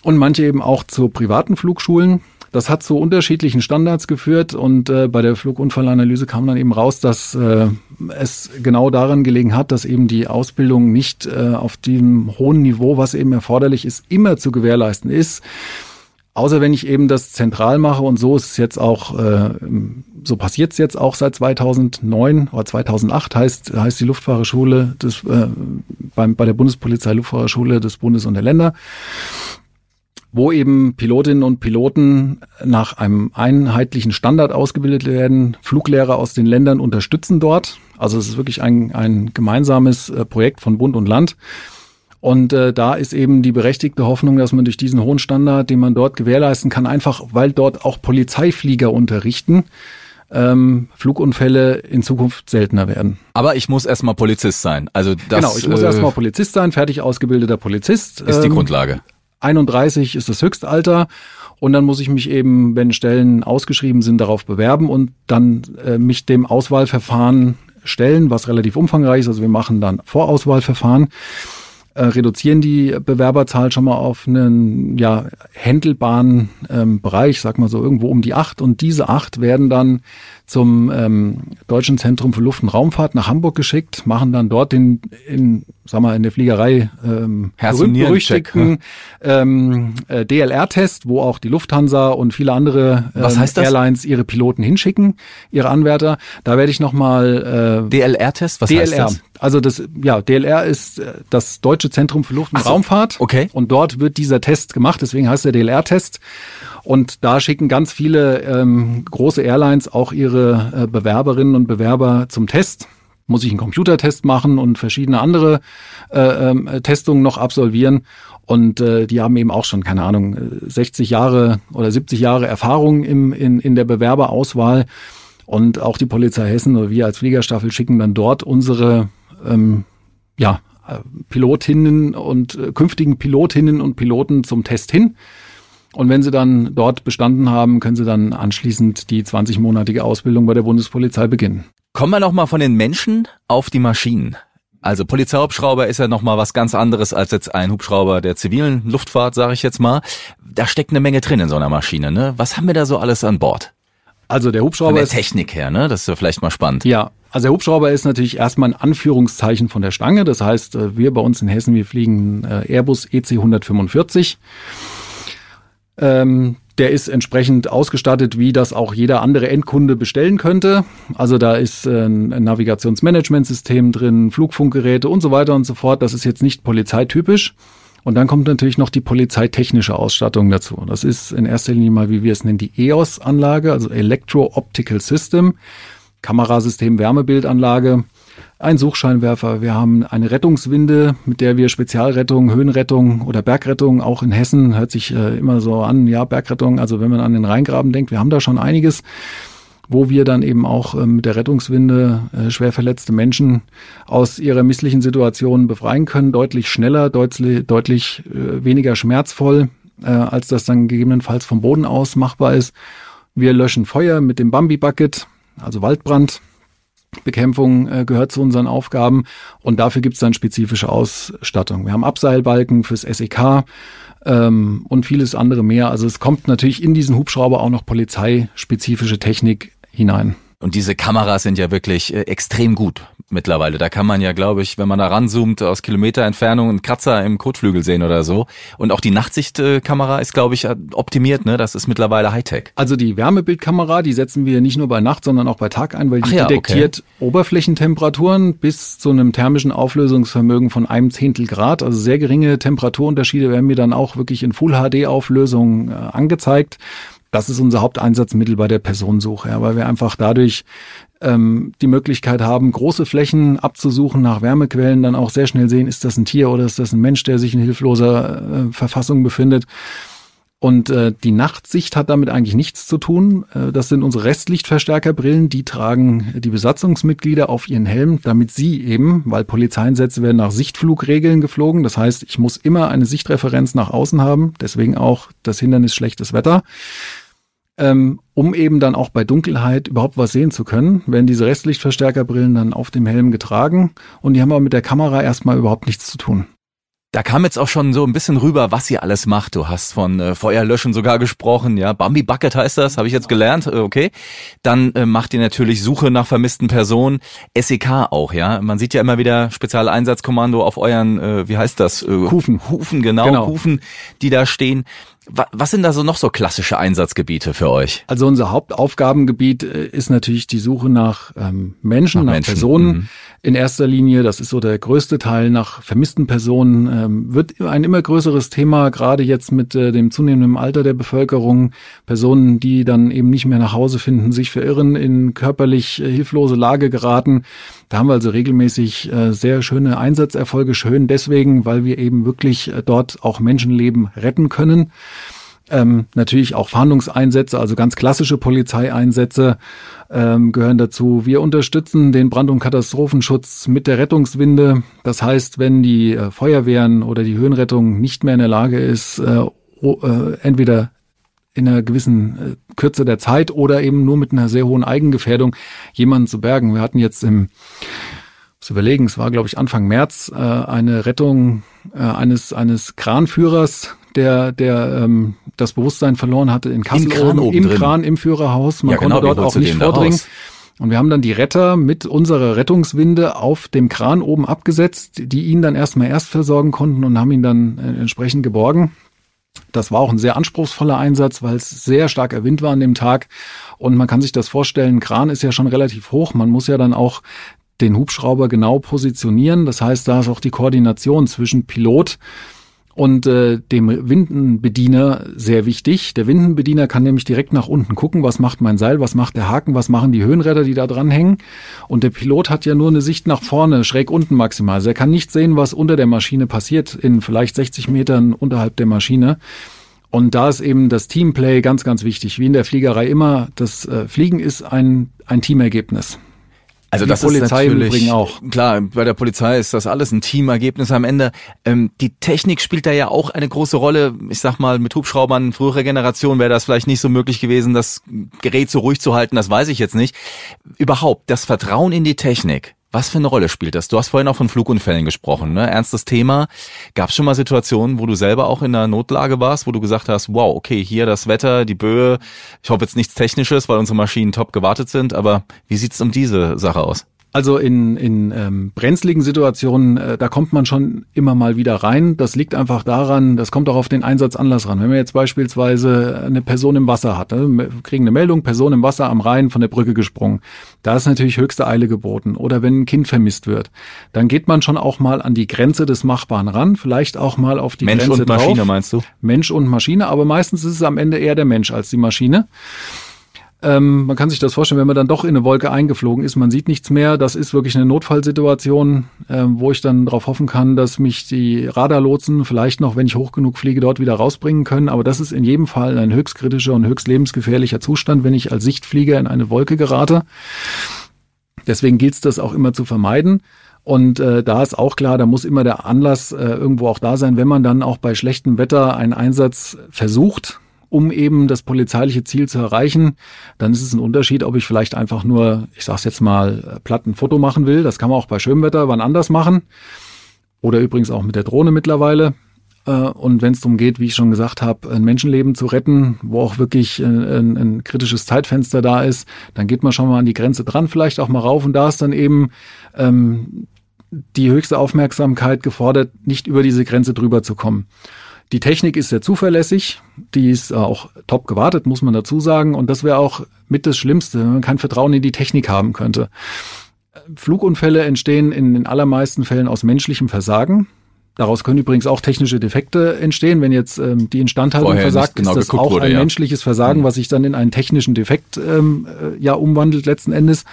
und manche eben auch zu privaten Flugschulen. Das hat zu unterschiedlichen Standards geführt und äh, bei der Flugunfallanalyse kam dann eben raus, dass äh, es genau daran gelegen hat, dass eben die Ausbildung nicht äh, auf dem hohen Niveau, was eben erforderlich ist, immer zu gewährleisten ist. Außer wenn ich eben das zentral mache und so ist es jetzt auch, äh, so passiert es jetzt auch seit 2009 oder 2008 heißt, heißt die Luftfahrerschule des, äh, beim, bei der Bundespolizei Luftfahrerschule des Bundes und der Länder wo eben Pilotinnen und Piloten nach einem einheitlichen Standard ausgebildet werden. Fluglehrer aus den Ländern unterstützen dort. Also es ist wirklich ein, ein gemeinsames äh, Projekt von Bund und Land. Und äh, da ist eben die berechtigte Hoffnung, dass man durch diesen hohen Standard, den man dort gewährleisten kann, einfach weil dort auch Polizeiflieger unterrichten, ähm, Flugunfälle in Zukunft seltener werden. Aber ich muss erstmal Polizist sein. Also das genau, ich muss äh, erstmal Polizist sein, fertig ausgebildeter Polizist. ist die Ähm, Grundlage. 31 ist das Höchstalter. Und dann muss ich mich eben, wenn Stellen ausgeschrieben sind, darauf bewerben und dann äh, mich dem Auswahlverfahren stellen, was relativ umfangreich ist. Also wir machen dann Vorauswahlverfahren, äh, reduzieren die Bewerberzahl schon mal auf einen ja, händelbaren ähm, Bereich, sag mal so irgendwo um die acht. Und diese acht werden dann zum ähm, Deutschen Zentrum für Luft- und Raumfahrt nach Hamburg geschickt, machen dann dort den in, sag mal, in der Fliegerei ähm, berühmten ähm, äh, DLR-Test, wo auch die Lufthansa und viele andere ähm, heißt? Airlines ihre Piloten hinschicken, ihre Anwärter. Da werde ich nochmal äh, DLR-Test, was heißt DLR. das? Also das, ja, DLR ist äh, das Deutsche Zentrum für Luft- und so, Raumfahrt. okay. Und dort wird dieser Test gemacht, deswegen heißt der DLR-Test. Und da schicken ganz viele ähm, große Airlines auch ihre äh, Bewerberinnen und Bewerber zum Test. Muss ich einen Computertest machen und verschiedene andere äh, ähm, Testungen noch absolvieren. Und äh, die haben eben auch schon, keine Ahnung, äh, 60 Jahre oder 70 Jahre Erfahrung im, in, in der Bewerberauswahl. Und auch die Polizei Hessen oder wir als Fliegerstaffel schicken dann dort unsere ähm, ja, äh, Pilotinnen und äh, künftigen Pilotinnen und Piloten zum Test hin. Und wenn sie dann dort bestanden haben, können sie dann anschließend die 20-monatige Ausbildung bei der Bundespolizei beginnen. Kommen wir noch mal von den Menschen auf die Maschinen. Also Polizeihubschrauber ist ja noch mal was ganz anderes als jetzt ein Hubschrauber der zivilen Luftfahrt, sage ich jetzt mal. Da steckt eine Menge drin in so einer Maschine. Ne? Was haben wir da so alles an Bord? Also der Von Hubschrauber der ist Technik her, ne? Das ist ja vielleicht mal spannend. Ja, also der Hubschrauber ist natürlich erstmal ein Anführungszeichen von der Stange. Das heißt, äh, wir bei uns in Hessen, wir fliegen äh, Airbus EC 145. Ähm, der ist entsprechend ausgestattet, wie das auch jeder andere Endkunde bestellen könnte. Also da ist äh, ein Navigationsmanagementsystem drin, Flugfunkgeräte und so weiter und so fort. Das ist jetzt nicht polizeitypisch. Und dann kommt natürlich noch die polizeitechnische Ausstattung dazu. Das ist in erster Linie mal, wie wir es nennen, die EOS-Anlage, also Electro-Optical System, Kamerasystem, Wärmebildanlage, ein Suchscheinwerfer. Wir haben eine Rettungswinde, mit der wir Spezialrettung, Höhenrettung oder Bergrettung, auch in Hessen hört sich äh, immer so an, ja, Bergrettung, also wenn man an den Rheingraben denkt, wir haben da schon einiges wo wir dann eben auch ähm, mit der Rettungswinde äh, schwer verletzte Menschen aus ihrer misslichen Situation befreien können, deutlich schneller, deutlich, deutlich äh, weniger schmerzvoll, äh, als das dann gegebenenfalls vom Boden aus machbar ist. Wir löschen Feuer mit dem Bambi Bucket, also Waldbrand. Bekämpfung äh, gehört zu unseren Aufgaben und dafür gibt es dann spezifische Ausstattung. Wir haben Abseilbalken fürs SEK ähm, und vieles andere mehr. Also es kommt natürlich in diesen Hubschrauber auch noch polizeispezifische Technik hinein. Und diese Kameras sind ja wirklich äh, extrem gut mittlerweile. Da kann man ja, glaube ich, wenn man da ranzoomt, aus Kilometer Entfernung einen Kratzer im Kotflügel sehen oder so. Und auch die Nachtsichtkamera ist, glaube ich, optimiert. Ne? Das ist mittlerweile Hightech. Also die Wärmebildkamera, die setzen wir nicht nur bei Nacht, sondern auch bei Tag ein, weil die ja, detektiert okay. Oberflächentemperaturen bis zu einem thermischen Auflösungsvermögen von einem Zehntel Grad. Also sehr geringe Temperaturunterschiede werden mir dann auch wirklich in Full-HD-Auflösung äh, angezeigt. Das ist unser Haupteinsatzmittel bei der Personensuche, ja, weil wir einfach dadurch ähm, die Möglichkeit haben, große Flächen abzusuchen nach Wärmequellen, dann auch sehr schnell sehen, ist das ein Tier oder ist das ein Mensch, der sich in hilfloser äh, Verfassung befindet. Und äh, die Nachtsicht hat damit eigentlich nichts zu tun. Äh, das sind unsere Restlichtverstärkerbrillen, die tragen die Besatzungsmitglieder auf ihren Helm, damit sie eben, weil Polizeieinsätze werden nach Sichtflugregeln geflogen. Das heißt, ich muss immer eine Sichtreferenz nach außen haben, deswegen auch das Hindernis schlechtes Wetter ähm, um eben dann auch bei Dunkelheit überhaupt was sehen zu können, werden diese Restlichtverstärkerbrillen dann auf dem Helm getragen und die haben aber mit der Kamera erstmal überhaupt nichts zu tun. Da kam jetzt auch schon so ein bisschen rüber, was ihr alles macht. Du hast von äh, Feuerlöschen sogar gesprochen, ja. Bambi Bucket heißt das, habe ich jetzt gelernt, äh, okay. Dann äh, macht ihr natürlich Suche nach vermissten Personen, SEK auch, ja. Man sieht ja immer wieder Spezialeinsatzkommando auf euren, äh, wie heißt das? Äh, Hufen. Hufen, genau, genau, Hufen, die da stehen. Was sind da so noch so klassische Einsatzgebiete für euch? Also unser Hauptaufgabengebiet äh, ist natürlich die Suche nach ähm, Menschen, nach, nach Menschen. Personen. Mhm. In erster Linie, das ist so der größte Teil, nach vermissten Personen, ähm, wird ein immer größeres Thema, gerade jetzt mit äh, dem zunehmenden Alter der Bevölkerung. Personen, die dann eben nicht mehr nach Hause finden, sich verirren, in körperlich äh, hilflose Lage geraten. Da haben wir also regelmäßig äh, sehr schöne Einsatzerfolge. Schön deswegen, weil wir eben wirklich äh, dort auch Menschenleben retten können. Ähm, natürlich auch Fahndungseinsätze, also ganz klassische Polizeieinsätze ähm, gehören dazu. Wir unterstützen den Brand- und Katastrophenschutz mit der Rettungswinde. Das heißt, wenn die äh, Feuerwehren oder die Höhenrettung nicht mehr in der Lage ist, äh, äh, entweder in einer gewissen äh, Kürze der Zeit oder eben nur mit einer sehr hohen Eigengefährdung jemanden zu bergen. Wir hatten jetzt im zu überlegen, es war glaube ich Anfang März äh, eine Rettung äh, eines eines Kranführers, der, der ähm, das Bewusstsein verloren hatte in Kassel Kran oben, im Kran, im Führerhaus. Man ja, konnte genau, dort auch nicht vordringen. Und wir haben dann die Retter mit unserer Rettungswinde auf dem Kran oben abgesetzt, die ihn dann erstmal erst versorgen konnten und haben ihn dann äh, entsprechend geborgen. Das war auch ein sehr anspruchsvoller Einsatz, weil es sehr starker Wind war an dem Tag. Und man kann sich das vorstellen, Kran ist ja schon relativ hoch. Man muss ja dann auch den Hubschrauber genau positionieren. Das heißt, da ist auch die Koordination zwischen Pilot und äh, dem Windenbediener sehr wichtig. Der Windenbediener kann nämlich direkt nach unten gucken, was macht mein Seil, was macht der Haken, was machen die Höhenräder, die da dran hängen. Und der Pilot hat ja nur eine Sicht nach vorne, schräg unten maximal. Also er kann nicht sehen, was unter der Maschine passiert, in vielleicht 60 Metern unterhalb der Maschine. Und da ist eben das Teamplay ganz, ganz wichtig. Wie in der Fliegerei immer, das äh, Fliegen ist ein, ein Teamergebnis. Also die das Polizei ist natürlich, auch. Klar, bei der Polizei ist das alles ein Teamergebnis am Ende. Ähm, die Technik spielt da ja auch eine große Rolle. Ich sag mal, mit Hubschraubern früherer Generation wäre das vielleicht nicht so möglich gewesen, das Gerät so ruhig zu halten, das weiß ich jetzt nicht. Überhaupt, das Vertrauen in die Technik, was für eine Rolle spielt das? Du hast vorhin auch von Flugunfällen gesprochen, ne? Ernstes Thema. Gab es schon mal Situationen, wo du selber auch in einer Notlage warst, wo du gesagt hast, wow, okay, hier das Wetter, die Böe. Ich hoffe jetzt nichts Technisches, weil unsere Maschinen top gewartet sind, aber wie sieht's um diese Sache aus? Also in, in ähm, brenzligen Situationen, äh, da kommt man schon immer mal wieder rein. Das liegt einfach daran, das kommt auch auf den Einsatzanlass ran. Wenn man jetzt beispielsweise eine Person im Wasser hat, ne, wir kriegen eine Meldung, Person im Wasser am Rhein von der Brücke gesprungen, da ist natürlich höchste Eile geboten. Oder wenn ein Kind vermisst wird, dann geht man schon auch mal an die Grenze des Machbaren ran, vielleicht auch mal auf die Mensch Grenze und Maschine drauf. meinst du? Mensch und Maschine, aber meistens ist es am Ende eher der Mensch als die Maschine. Ähm, man kann sich das vorstellen, wenn man dann doch in eine Wolke eingeflogen ist, man sieht nichts mehr. Das ist wirklich eine Notfallsituation, ähm, wo ich dann darauf hoffen kann, dass mich die Radarlotsen vielleicht noch, wenn ich hoch genug fliege, dort wieder rausbringen können. Aber das ist in jedem Fall ein höchst kritischer und höchst lebensgefährlicher Zustand, wenn ich als Sichtflieger in eine Wolke gerate. Deswegen gilt es das auch immer zu vermeiden. Und äh, da ist auch klar, da muss immer der Anlass äh, irgendwo auch da sein, wenn man dann auch bei schlechtem Wetter einen Einsatz versucht, um eben das polizeiliche Ziel zu erreichen, dann ist es ein Unterschied, ob ich vielleicht einfach nur, ich sag's jetzt mal, platt ein Foto machen will. Das kann man auch bei schönem Wetter wann anders machen. Oder übrigens auch mit der Drohne mittlerweile. Äh, und wenn es darum geht, wie ich schon gesagt habe, ein Menschenleben zu retten, wo auch wirklich ein, ein, ein, kritisches Zeitfenster da ist, dann geht man schon mal an die Grenze dran, vielleicht auch mal rauf. Und da ist dann eben ähm, die höchste Aufmerksamkeit gefordert, nicht über diese Grenze drüber zu kommen. Die Technik ist sehr zuverlässig, die ist auch top gewartet, muss man dazu sagen. Und das wäre auch mit das Schlimmste, wenn man kein Vertrauen in die Technik haben könnte. Flugunfälle entstehen in den allermeisten Fällen aus menschlichem Versagen. Daraus können übrigens auch technische Defekte entstehen. Wenn jetzt ähm, die Instandhaltung Vorher versagt, genau ist das auch wurde, ein ja. menschliches Versagen, mhm. was sich dann in einen technischen Defekt ähm, äh, ja umwandelt letzten Endes.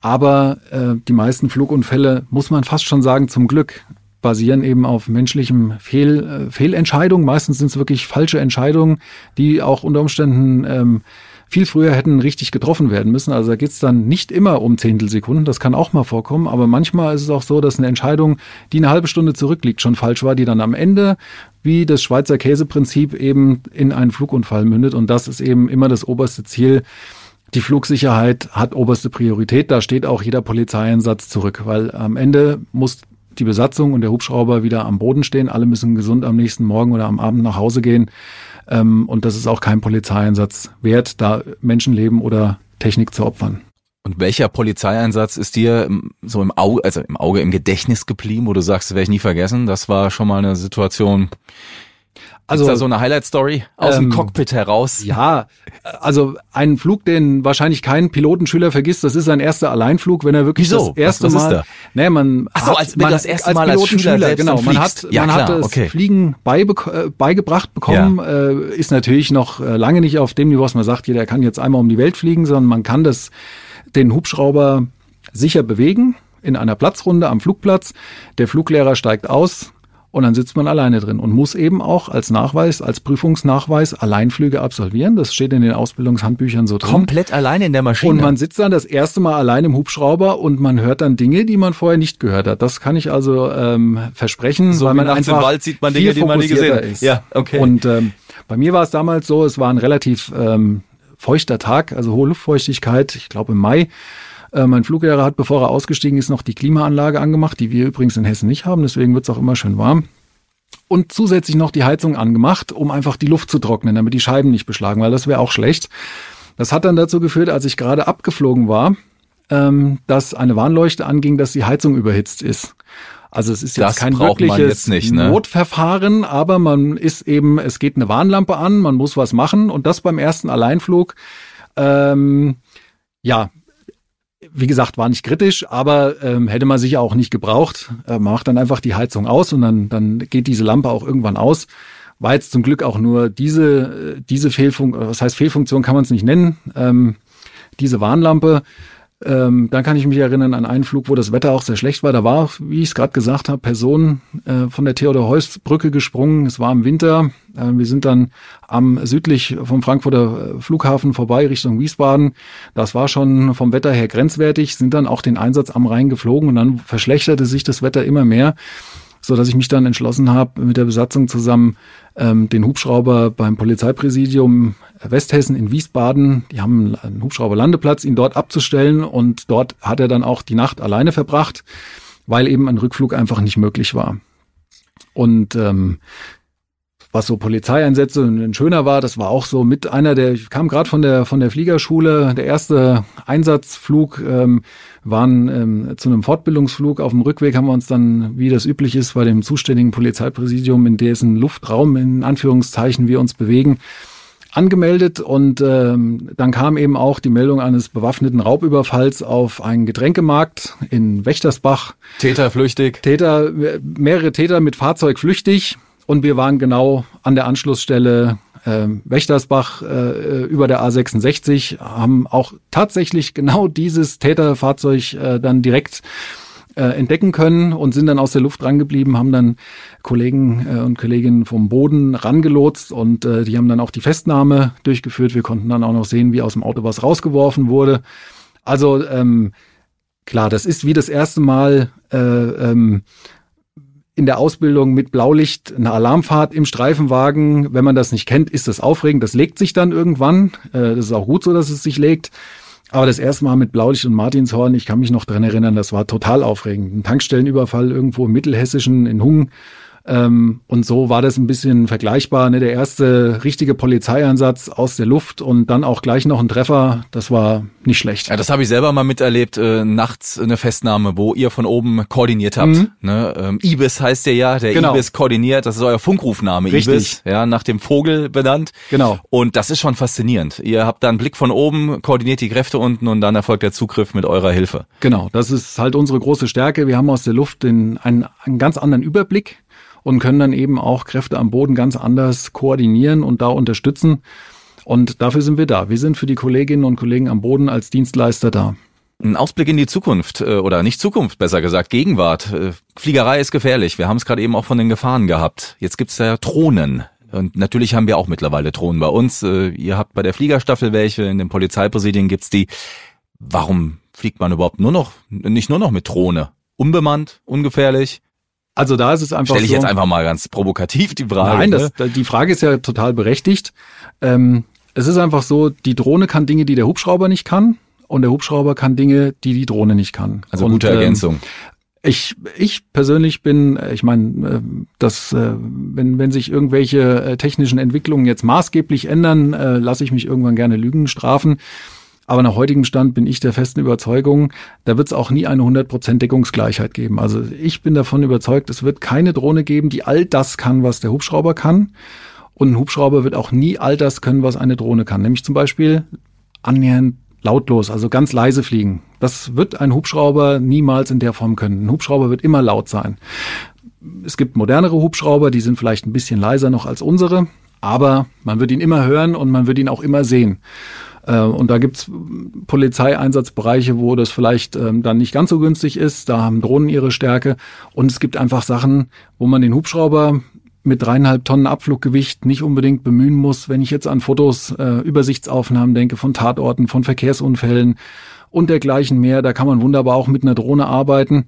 Aber äh, die meisten Flugunfälle, muss man fast schon sagen, zum Glück basieren eben auf menschlichem Fehl, äh, Fehlentscheidungen. Meistens sind es wirklich falsche Entscheidungen, die auch unter Umständen ähm, viel früher hätten richtig getroffen werden müssen. Also da geht's dann nicht immer um Zehntelsekunden, das kann auch mal vorkommen, aber manchmal ist es auch so, dass eine Entscheidung, die eine halbe Stunde zurückliegt, schon falsch war, die dann am Ende wie das Schweizer Käseprinzip eben in einen Flugunfall mündet. Und das ist eben immer das oberste Ziel. Die Flugsicherheit hat oberste Priorität. Da steht auch jeder Polizeieinsatz zurück, weil am Ende muss die Besatzung und der Hubschrauber wieder am Boden stehen. Alle müssen gesund am nächsten Morgen oder am Abend nach Hause gehen. Ähm, und das ist auch kein Polizeieinsatz wert, da Menschenleben oder Technik zu opfern. Und welcher Polizeieinsatz ist dir so im Auge, also im Auge, im Gedächtnis geblieben, wo du sagst, werde ich nie vergessen? Das war schon mal eine Situation, also ist da so eine Highlight-Story aus ähm, dem Cockpit heraus? Ja, also ein Flug, den wahrscheinlich kein Pilotenschüler vergisst, das ist sein erster Alleinflug, wenn er wirklich Wieso? das erste was, was Mal. Nee, man Ach so, als, man, das erste Mal als Pilotenschüler, als genau. Man hat, ja, man klar, hat das okay. Fliegen beibe äh, beigebracht bekommen, ja. äh, ist natürlich noch äh, lange nicht auf dem Niveau, was man sagt, jeder kann jetzt einmal um die Welt fliegen, sondern man kann das den Hubschrauber sicher bewegen in einer Platzrunde am Flugplatz. Der Fluglehrer steigt aus, und dann sitzt man alleine drin und muss eben auch als Nachweis, als Prüfungsnachweis Alleinflüge absolvieren. Das steht in den Ausbildungshandbüchern so drin. Komplett alleine in der Maschine. Und man sitzt dann das erste Mal allein im Hubschrauber und man hört dann Dinge, die man vorher nicht gehört hat. Das kann ich also ähm, versprechen, so weil man einfach im Wald sieht man Dinge, die man nie gesehen hat. Ist. Ja, okay. Und ähm, bei mir war es damals so, es war ein relativ ähm, feuchter Tag, also hohe Luftfeuchtigkeit, ich glaube im Mai. Äh, mein Fluglehrer hat, bevor er ausgestiegen ist, noch die Klimaanlage angemacht, die wir übrigens in Hessen nicht haben, deswegen wird es auch immer schön warm. Und zusätzlich noch die Heizung angemacht, um einfach die Luft zu trocknen, damit die Scheiben nicht beschlagen, weil das wäre auch schlecht. Das hat dann dazu geführt, als ich gerade abgeflogen war, ähm, dass eine Warnleuchte anging, dass die Heizung überhitzt ist. Also es ist jetzt das kein wirkliches nicht, ne? Notverfahren, aber man ist eben, es geht eine Warnlampe an, man muss was machen und das beim ersten Alleinflug. Ähm, ja, wie gesagt, war nicht kritisch, aber ähm, hätte man sicher auch nicht gebraucht. Äh, man macht dann einfach die Heizung aus und dann, dann geht diese Lampe auch irgendwann aus. War jetzt zum Glück auch nur diese, äh, diese Fehlfunktion, was heißt Fehlfunktion kann man es nicht nennen, ähm, diese Warnlampe. Ähm, dann kann ich mich erinnern an einen Flug, wo das Wetter auch sehr schlecht war. Da war, wie ich es gerade gesagt habe, Personen äh, von der Theodor-Heuss-Brücke gesprungen. Es war im Winter. Äh, wir sind dann am südlich vom Frankfurter äh, Flughafen vorbei Richtung Wiesbaden. Das war schon vom Wetter her grenzwertig, sind dann auch den Einsatz am Rhein geflogen und dann verschlechterte sich das Wetter immer mehr so dass ich mich dann entschlossen habe, mit der Besatzung zusammen ähm, den Hubschrauber beim Polizeipräsidium Westhessen in Wiesbaden, die haben einen Hubschrauberlandeplatz, ihn dort abzustellen und dort hat er dann auch die Nacht alleine verbracht, weil eben ein Rückflug einfach nicht möglich war. Und ähm, was so Polizeieinsätze ein schöner war, das war auch so mit einer der, ich kam gerade von der von der Fliegerschule, der erste Einsatzflug, ähm, waren ähm, zu einem Fortbildungsflug. Auf dem Rückweg haben wir uns dann, wie das üblich ist, bei dem zuständigen Polizeipräsidium, in dessen Luftraum in Anführungszeichen wir uns bewegen, angemeldet und ähm, dann kam eben auch die Meldung eines bewaffneten Raubüberfalls auf einen Getränkemarkt in Wächtersbach. Täter flüchtig. Täter, mehrere Täter mit Fahrzeug flüchtig und wir waren genau an der Anschlussstelle äh, Wächtersbach äh, über der A66, haben auch tatsächlich genau dieses Täterfahrzeug äh, dann direkt äh, entdecken können und sind dann aus der Luft rangeblieben, haben dann Kollegen äh, und Kolleginnen vom Boden rangelotst und äh, die haben dann auch die Festnahme durchgeführt. Wir konnten dann auch noch sehen, wie aus dem Auto was rausgeworfen wurde. Also ähm, klar, das ist wie das erste Mal äh, ähm, in der Ausbildung mit Blaulicht eine Alarmfahrt im Streifenwagen. Wenn man das nicht kennt, ist das aufregend. Das legt sich dann irgendwann. Äh, das ist auch gut so, dass es sich legt. Aber das erste Mal mit Blaulicht und Martinshorn, ich kann mich noch dran erinnern, das war total aufregend. Ein Tankstellenüberfall irgendwo im Mittelhessischen in Hungen Ähm, und so war das ein bisschen vergleichbar. Ne? Der erste richtige Polizeieinsatz aus der Luft und dann auch gleich noch ein Treffer, das war nicht schlecht. Ja, das habe ich selber mal miterlebt, äh, nachts eine Festnahme, wo ihr von oben koordiniert habt. Mhm. Ne? Ähm, Ibis heißt der ja, der genau. Ibis koordiniert, das ist euer Funkrufname, Richtig. Ibis, ja, nach dem Vogel benannt. Genau. Und das ist schon faszinierend. Ihr habt da einen Blick von oben, koordiniert die Kräfte unten und dann erfolgt der Zugriff mit eurer Hilfe. Genau, das ist halt unsere große Stärke. Wir haben aus der Luft den, einen, einen ganz anderen Überblick und können dann eben auch Kräfte am Boden ganz anders koordinieren und da unterstützen. Und dafür sind wir da. Wir sind für die Kolleginnen und Kollegen am Boden als Dienstleister da. Ein Ausblick in die Zukunft äh, oder nicht Zukunft, besser gesagt, Gegenwart. Äh, Fliegerei ist gefährlich. Wir haben es gerade eben auch von den Gefahren gehabt. Jetzt gibt's ja Drohnen. Und natürlich haben wir auch mittlerweile Drohnen bei uns. Äh, ihr habt bei der Fliegerstaffel welche, in den Polizeipräsidien gibt's die. Warum fliegt man überhaupt nur noch, nicht nur noch mit Drohne? Unbemannt, ungefährlich? Also da ist es einfach Stelle ich so, jetzt einfach mal ganz provokativ die Frage. Nein, das, ne? die Frage ist ja total berechtigt. Ähm, es ist einfach so, die Drohne kann Dinge, die der Hubschrauber nicht kann und der Hubschrauber kann Dinge, die die Drohne nicht kann. Also und, gute Ergänzung. Ähm, ich, ich persönlich bin, äh, ich meine, äh, dass äh, wenn, wenn sich irgendwelche technischen Entwicklungen jetzt maßgeblich ändern, lasse ich mich irgendwann gerne Lügen strafen. Aber nach heutigem Stand bin ich der festen Überzeugung, da wird es auch nie eine 100% Deckungsgleichheit geben. Also ich bin davon überzeugt, es wird keine Drohne geben, die all das kann, was der Hubschrauber kann. Und ein Hubschrauber wird auch nie all das können, was eine Drohne kann. Nämlich zum Beispiel annähernd lautlos, also ganz leise fliegen. Das wird ein Hubschrauber niemals in der Form können. Ein Hubschrauber wird immer laut sein. Es gibt modernere Hubschrauber, die sind vielleicht ein bisschen leiser noch als unsere, aber man wird ihn immer hören und man wird ihn auch immer sehen. Äh, und da gibt's Polizeieinsatzbereiche, wo das vielleicht ähm, dann nicht ganz so günstig ist. Da haben Drohnen ihre Stärke. Und es gibt einfach Sachen, wo man den Hubschrauber mit dreieinhalb Tonnen Abfluggewicht nicht unbedingt bemühen muss. Wenn ich jetzt an Fotos, äh, Übersichtsaufnahmen denke von Tatorten, von Verkehrsunfällen und dergleichen mehr, da kann man wunderbar auch mit einer Drohne arbeiten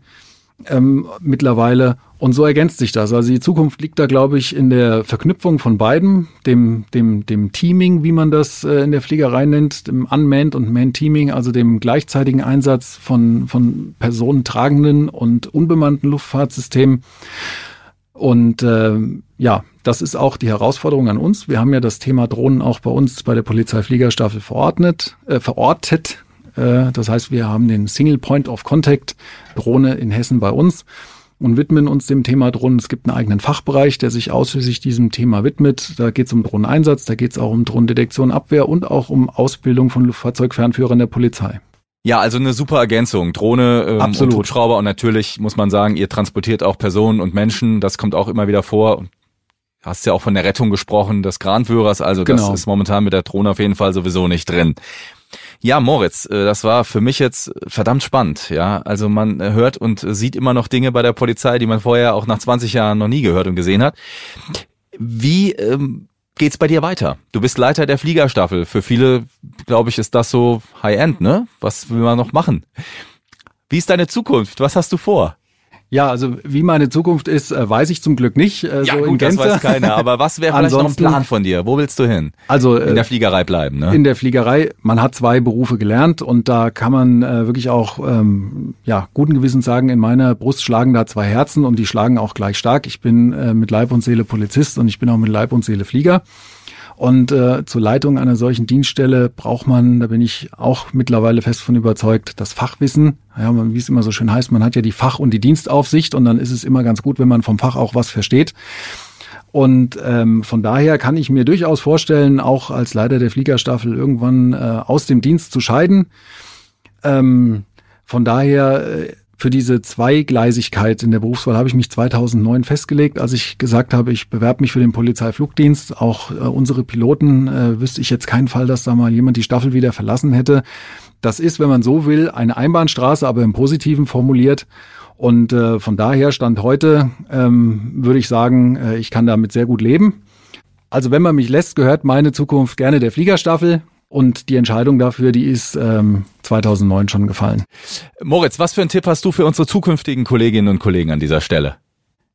ähm, mittlerweile. Und so ergänzt sich das. Also die Zukunft liegt da, glaube ich, in der Verknüpfung von beiden, dem, dem, dem Teaming, wie man das äh, in der Fliegerei nennt, dem Unmanned und Manned Teaming, also dem gleichzeitigen Einsatz von, von personentragenden und unbemannten Luftfahrtsystemen. Und äh, ja, das ist auch die Herausforderung an uns. Wir haben ja das Thema Drohnen auch bei uns bei der Polizeifliegerstaffel verordnet, äh, verortet. Äh, das heißt, wir haben den Single Point of Contact Drohne in Hessen bei uns und widmen uns dem Thema Drohnen. Es gibt einen eigenen Fachbereich, der sich ausschließlich diesem Thema widmet. Da geht es um Drohneneinsatz, da geht es auch um Drohnendetektion, Abwehr und auch um Ausbildung von Luftfahrzeugfernführern der Polizei. Ja, also eine super Ergänzung. Drohne ähm, Absolut. und Hubschrauber und natürlich muss man sagen, ihr transportiert auch Personen und Menschen. Das kommt auch immer wieder vor. Du hast ja auch von der Rettung gesprochen des Kranführers. Also genau. das ist momentan mit der Drohne auf jeden Fall sowieso nicht drin. Ja, Moritz, äh, das war für mich jetzt verdammt spannend. Ja, also man äh, hört und sieht immer noch Dinge bei der Polizei, die man vorher auch nach 20 Jahren noch nie gehört und gesehen hat. Wie ähm, geht's bei dir weiter? Du bist Leiter der Fliegerstaffel. Für viele, glaube ich, ist das so High-End, ne? Was will man noch machen? Wie ist deine Zukunft? Was hast du vor? Ja, also wie meine Zukunft ist, äh, weiß ich zum Glück nicht. Äh, ja, so gut, in Gänze. das weiß keiner. Aber was wäre vielleicht noch ein Plan von dir? Wo willst du hin? Also in der Fliegerei bleiben, ne? In der Fliegerei. Man hat zwei Berufe gelernt und da kann man äh, wirklich auch ähm, ja guten Gewissens sagen: In meiner Brust schlagen da zwei Herzen und die schlagen auch gleich stark. Ich bin äh, mit Leib und Seele Polizist und ich bin auch mit Leib und Seele Flieger. Und äh, zur Leitung einer solchen Dienststelle braucht man, da bin ich auch mittlerweile fest von überzeugt, das Fachwissen. Ja, wie es immer so schön heißt, man hat ja die Fach- und die Dienstaufsicht und dann ist es immer ganz gut, wenn man vom Fach auch was versteht. Und ähm, von daher kann ich mir durchaus vorstellen, auch als Leiter der Fliegerstaffel irgendwann äh, aus dem Dienst zu scheiden. Ähm, von daher äh, für diese Zweigleisigkeit in der Berufswahl habe ich mich 2009 festgelegt, als ich gesagt habe, ich bewerbe mich für den Polizeiflugdienst. Auch äh, unsere Piloten äh, wüsste ich jetzt keinen Fall, dass da mal jemand die Staffel wieder verlassen hätte. Das ist, wenn man so will, eine Einbahnstraße, aber im Positiven formuliert. Und äh, von daher stand heute, ähm, würde ich sagen, äh, ich kann damit sehr gut leben. Also wenn man mich lässt, gehört meine Zukunft gerne der Fliegerstaffel. Und die Entscheidung dafür, die ist ähm, 2009 schon gefallen. Moritz, was für einen Tipp hast du für unsere zukünftigen Kolleginnen und Kollegen an dieser Stelle?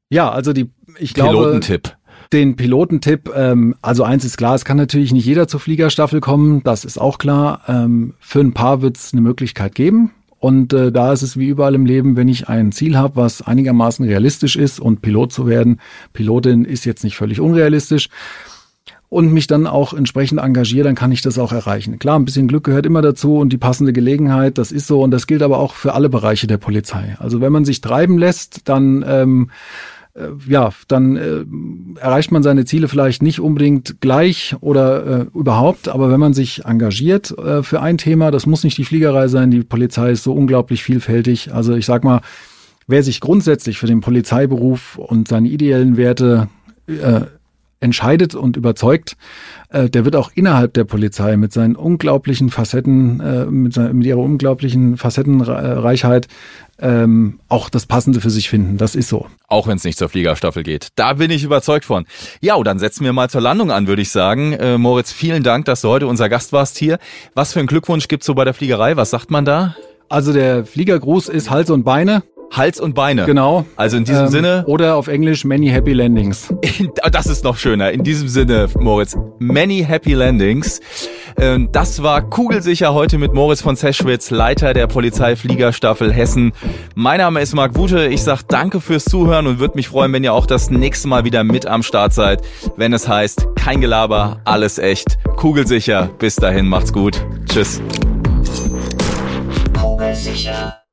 Ja, also die, ich glaube. Pilotentipp. Den Pilotentipp, ähm, also eins ist klar, es kann natürlich nicht jeder zur Fliegerstaffel kommen, das ist auch klar. Ähm, für ein paar wird es eine Möglichkeit geben. Und äh, da ist es wie überall im Leben, wenn ich ein Ziel habe, was einigermaßen realistisch ist und Pilot zu werden, Pilotin ist jetzt nicht völlig unrealistisch, und mich dann auch entsprechend engagiere, dann kann ich das auch erreichen. Klar, ein bisschen Glück gehört immer dazu und die passende Gelegenheit, das ist so und das gilt aber auch für alle Bereiche der Polizei. Also wenn man sich treiben lässt, dann ähm, äh, ja, dann äh, erreicht man seine Ziele vielleicht nicht unbedingt gleich oder äh, überhaupt, aber wenn man sich engagiert äh, für ein Thema, das muss nicht die Fliegerei sein, die Polizei ist so unglaublich vielfältig. Also ich sag mal, wer sich grundsätzlich für den Polizeiberuf und seine ideellen Werte äh, entscheidet und überzeugt, äh, der wird auch innerhalb der Polizei mit seinen unglaublichen Facetten, äh, mit, seiner, mit ihrer unglaublichen Facettenreichheit ähm, auch das Passende für sich finden. Das ist so. Auch wenn es nicht zur Fliegerstaffel geht. Da bin ich überzeugt von. Ja, dann setzen wir mal zur Landung an, würde ich sagen. Äh, Moritz, vielen Dank, dass du heute unser Gast warst hier. Was für einen Glückwunsch gibt's so bei der Fliegerei? Was sagt man da? Also der Fliegergruß ist Hals und Beine. Hals und Beine. Genau. Also in diesem ähm, Sinne. Oder auf Englisch Many Happy Landings. das ist noch schöner. In diesem Sinne, Moritz, Many Happy Landings. Ähm, das war kugelsicher heute mit Moritz von Zeschwitz, Leiter der Polizeifliegerstaffel Hessen. Mein Name ist Marc Wute. Ich sag danke fürs Zuhören und würde mich freuen, wenn ihr auch das nächste Mal wieder mit am Start seid, wenn es heißt, kein Gelaber, alles echt, kugelsicher. Bis dahin, macht's gut. Tschüss. Kugelsicher.